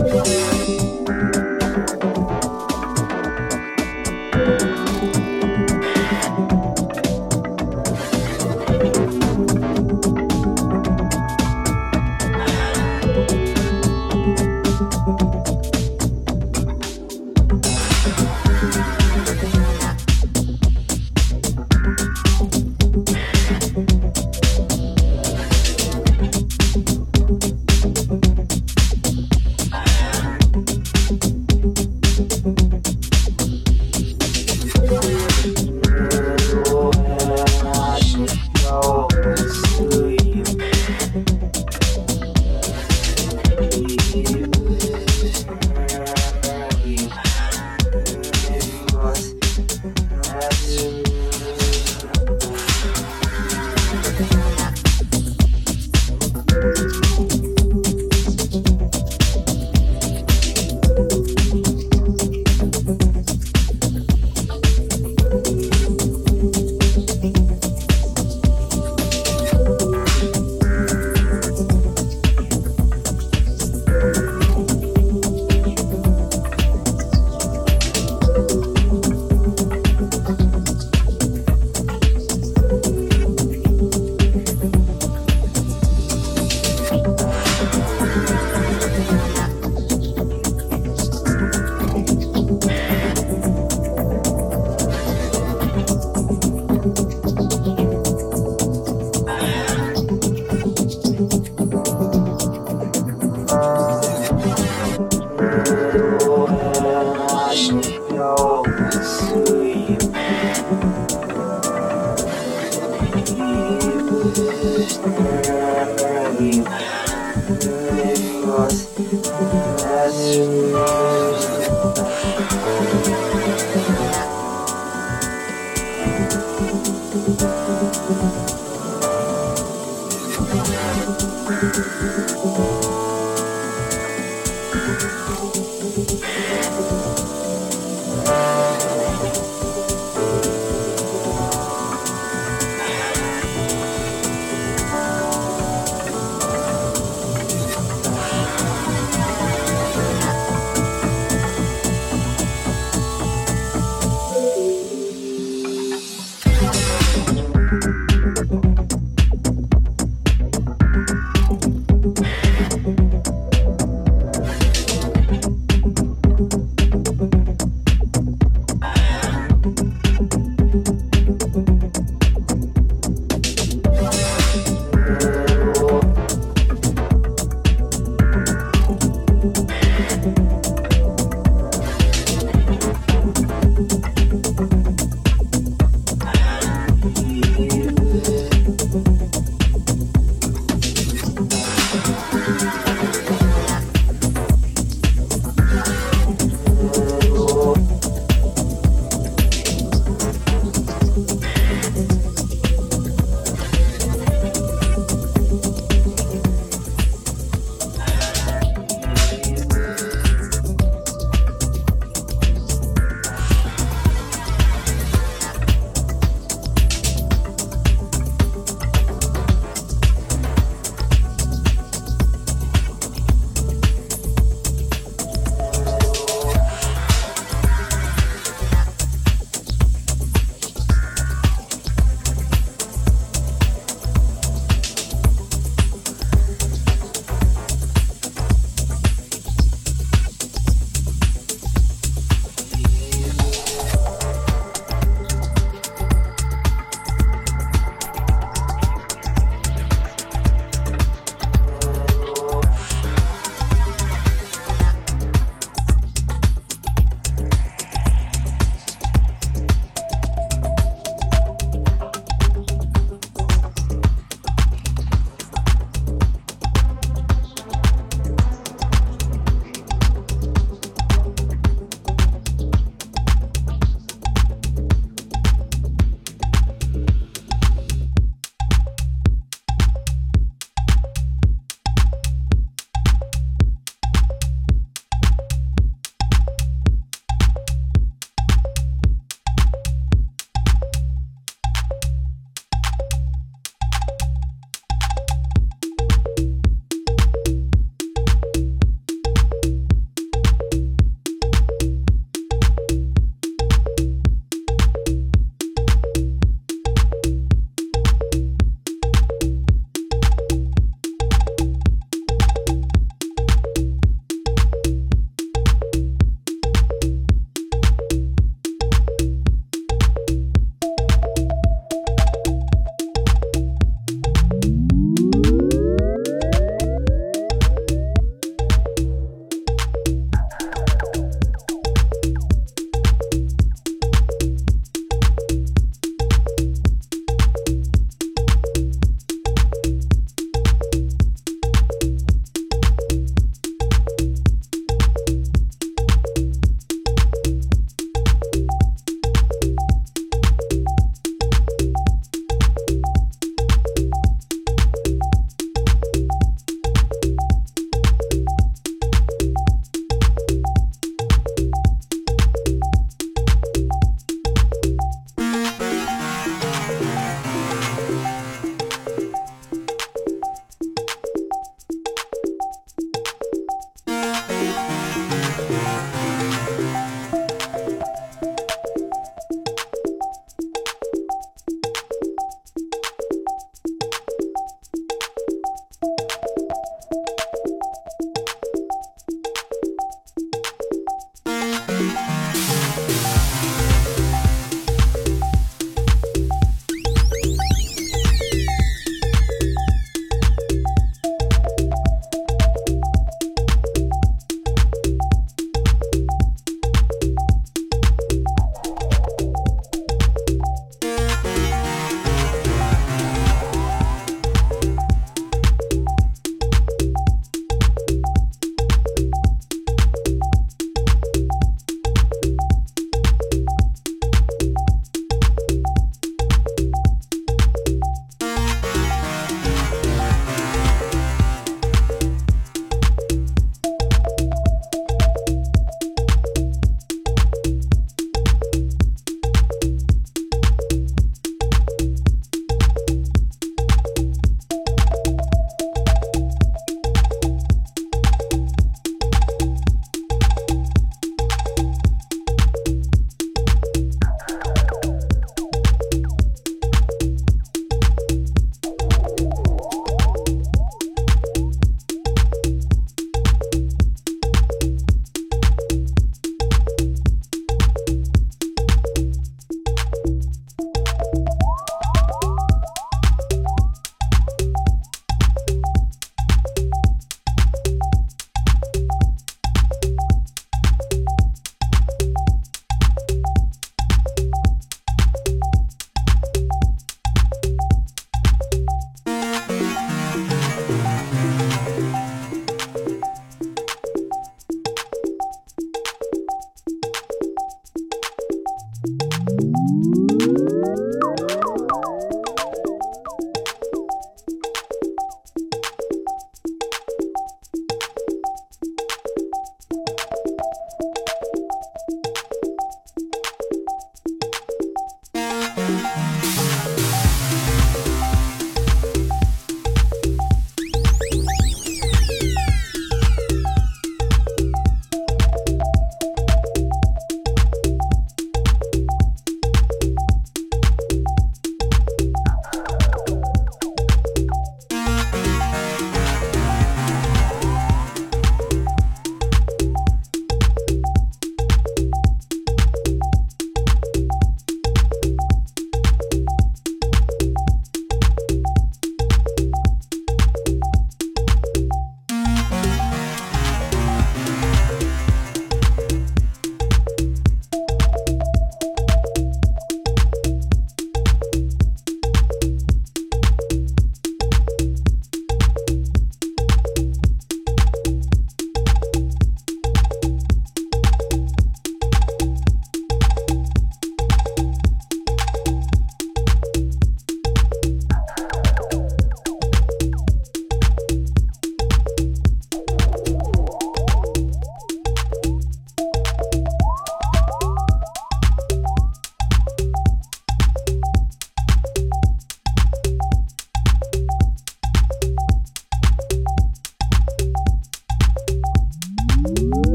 Música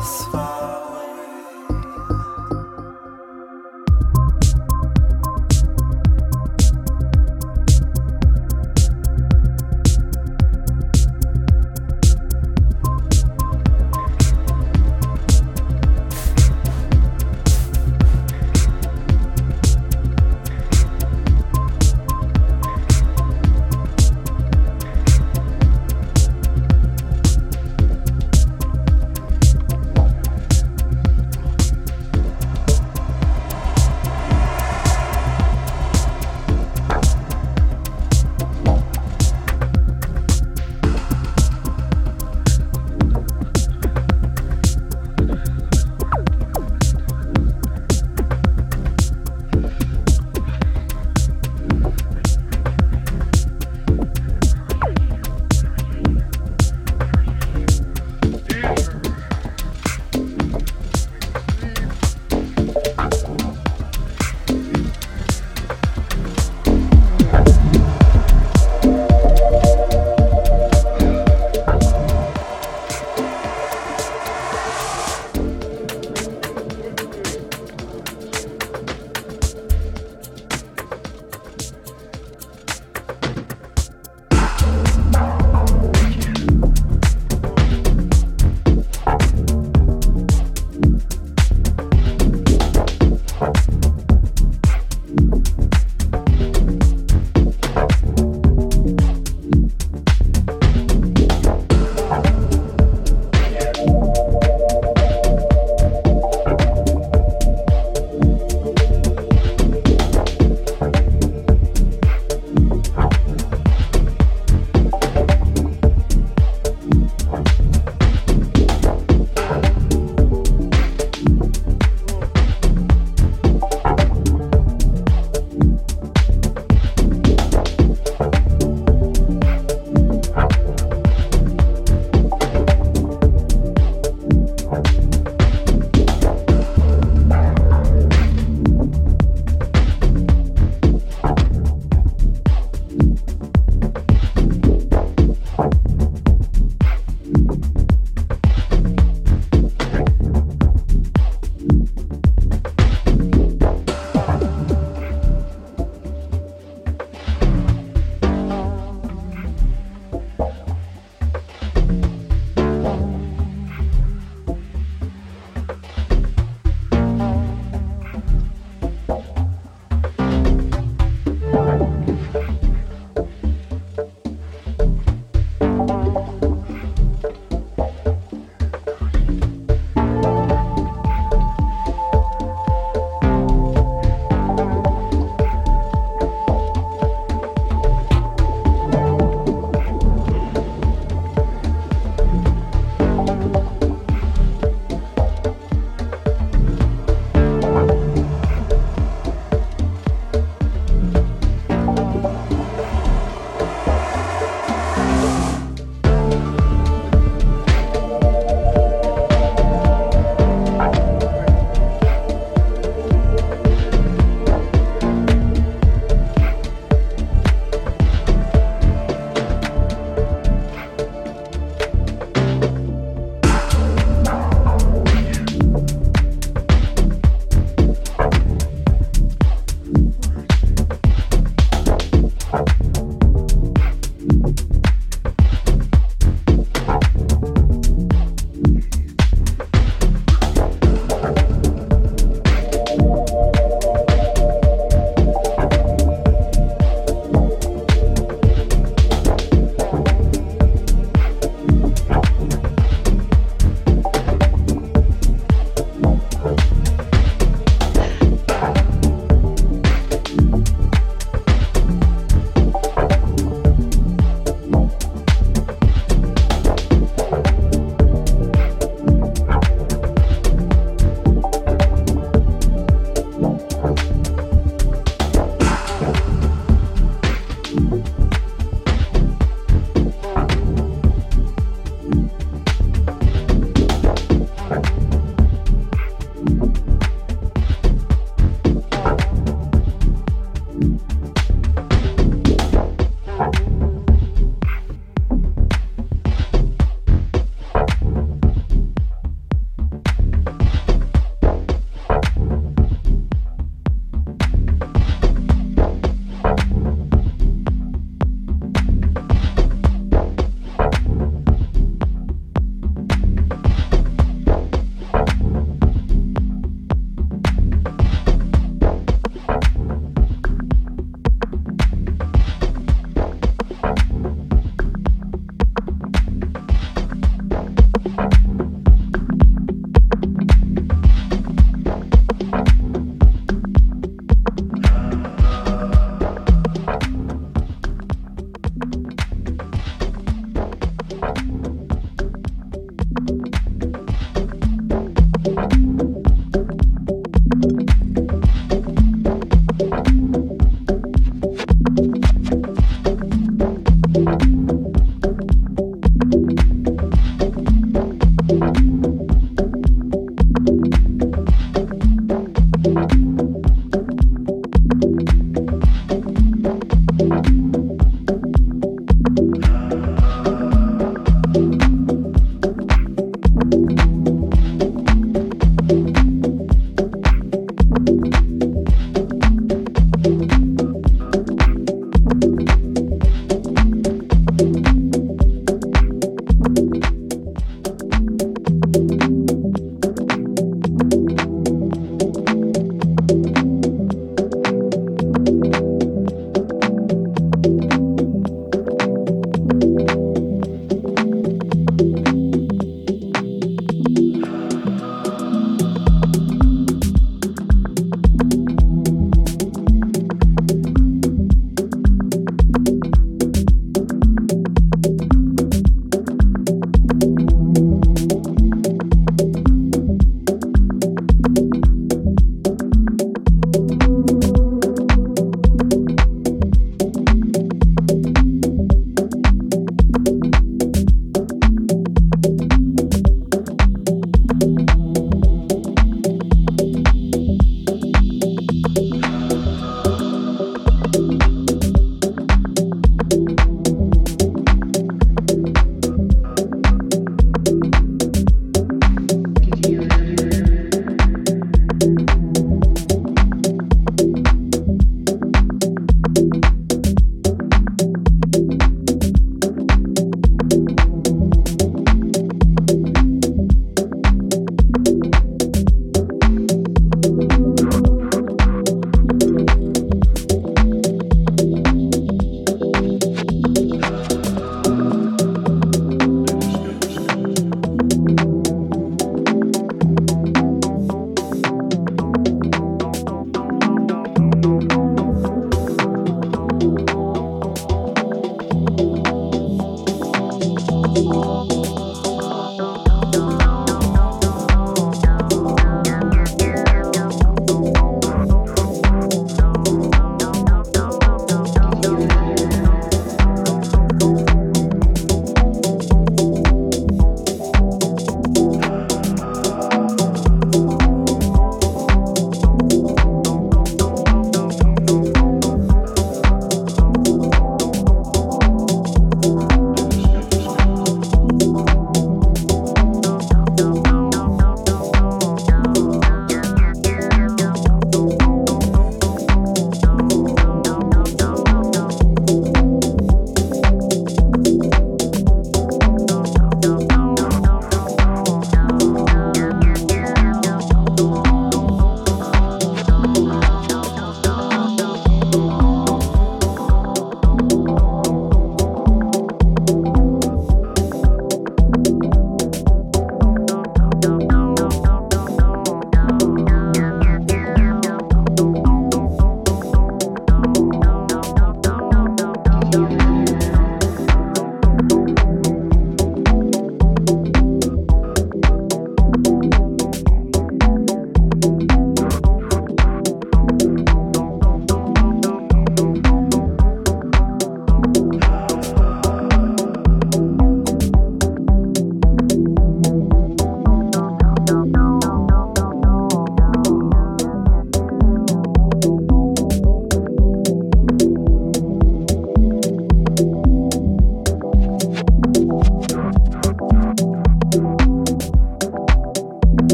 satisfied.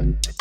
Bye.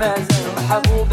مازال محبوب